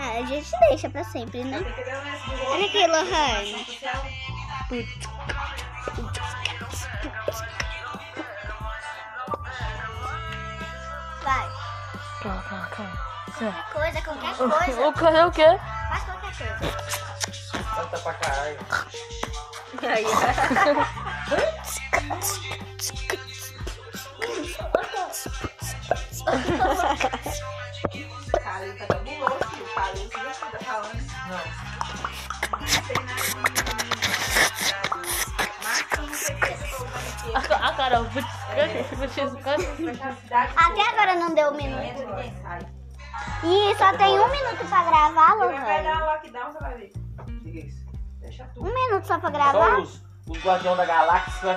Ah, a gente deixa pra sempre, né? Olha aqui, Lohane. Vai. Calma, calma, calma. Qualquer coisa, qualquer coisa. O que o quê? Faz qualquer coisa. Canta pra caralho. Cara, A, ca- a Carol. Até agora não deu um minuto. E só tem um minuto pra gravar, é tudo. Um minuto só pra Só gravar? os, os Guardião da Galáxia